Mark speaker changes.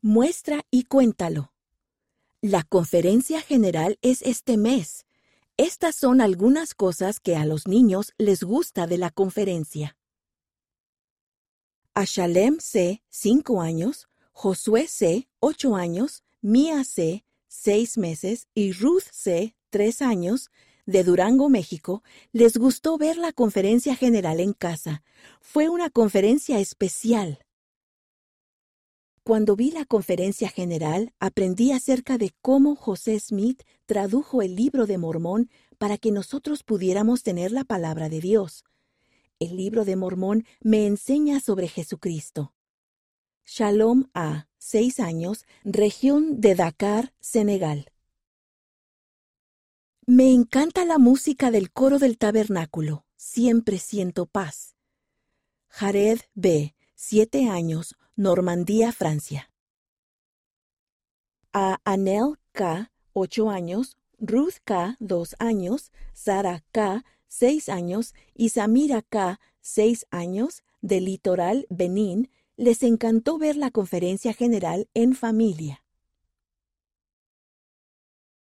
Speaker 1: Muestra y cuéntalo. La conferencia general es este mes. Estas son algunas cosas que a los niños les gusta de la conferencia. A Shalem C., 5 años, Josué C., 8 años, Mía C., 6 meses y Ruth C., 3 años, de Durango, México, les gustó ver la conferencia general en casa. Fue una conferencia especial. Cuando vi la conferencia general, aprendí acerca de cómo José Smith tradujo el libro de Mormón para que nosotros pudiéramos tener la palabra de Dios. El libro de Mormón me enseña sobre Jesucristo. Shalom A, seis años, región de Dakar, Senegal. Me encanta la música del coro del tabernáculo. Siempre siento paz. Jared B., siete años, Normandía, Francia. A Anel K., ocho años, Ruth K., dos años, Sara K., seis años y Samira K., seis años, del litoral Benín, les encantó ver la conferencia general en familia.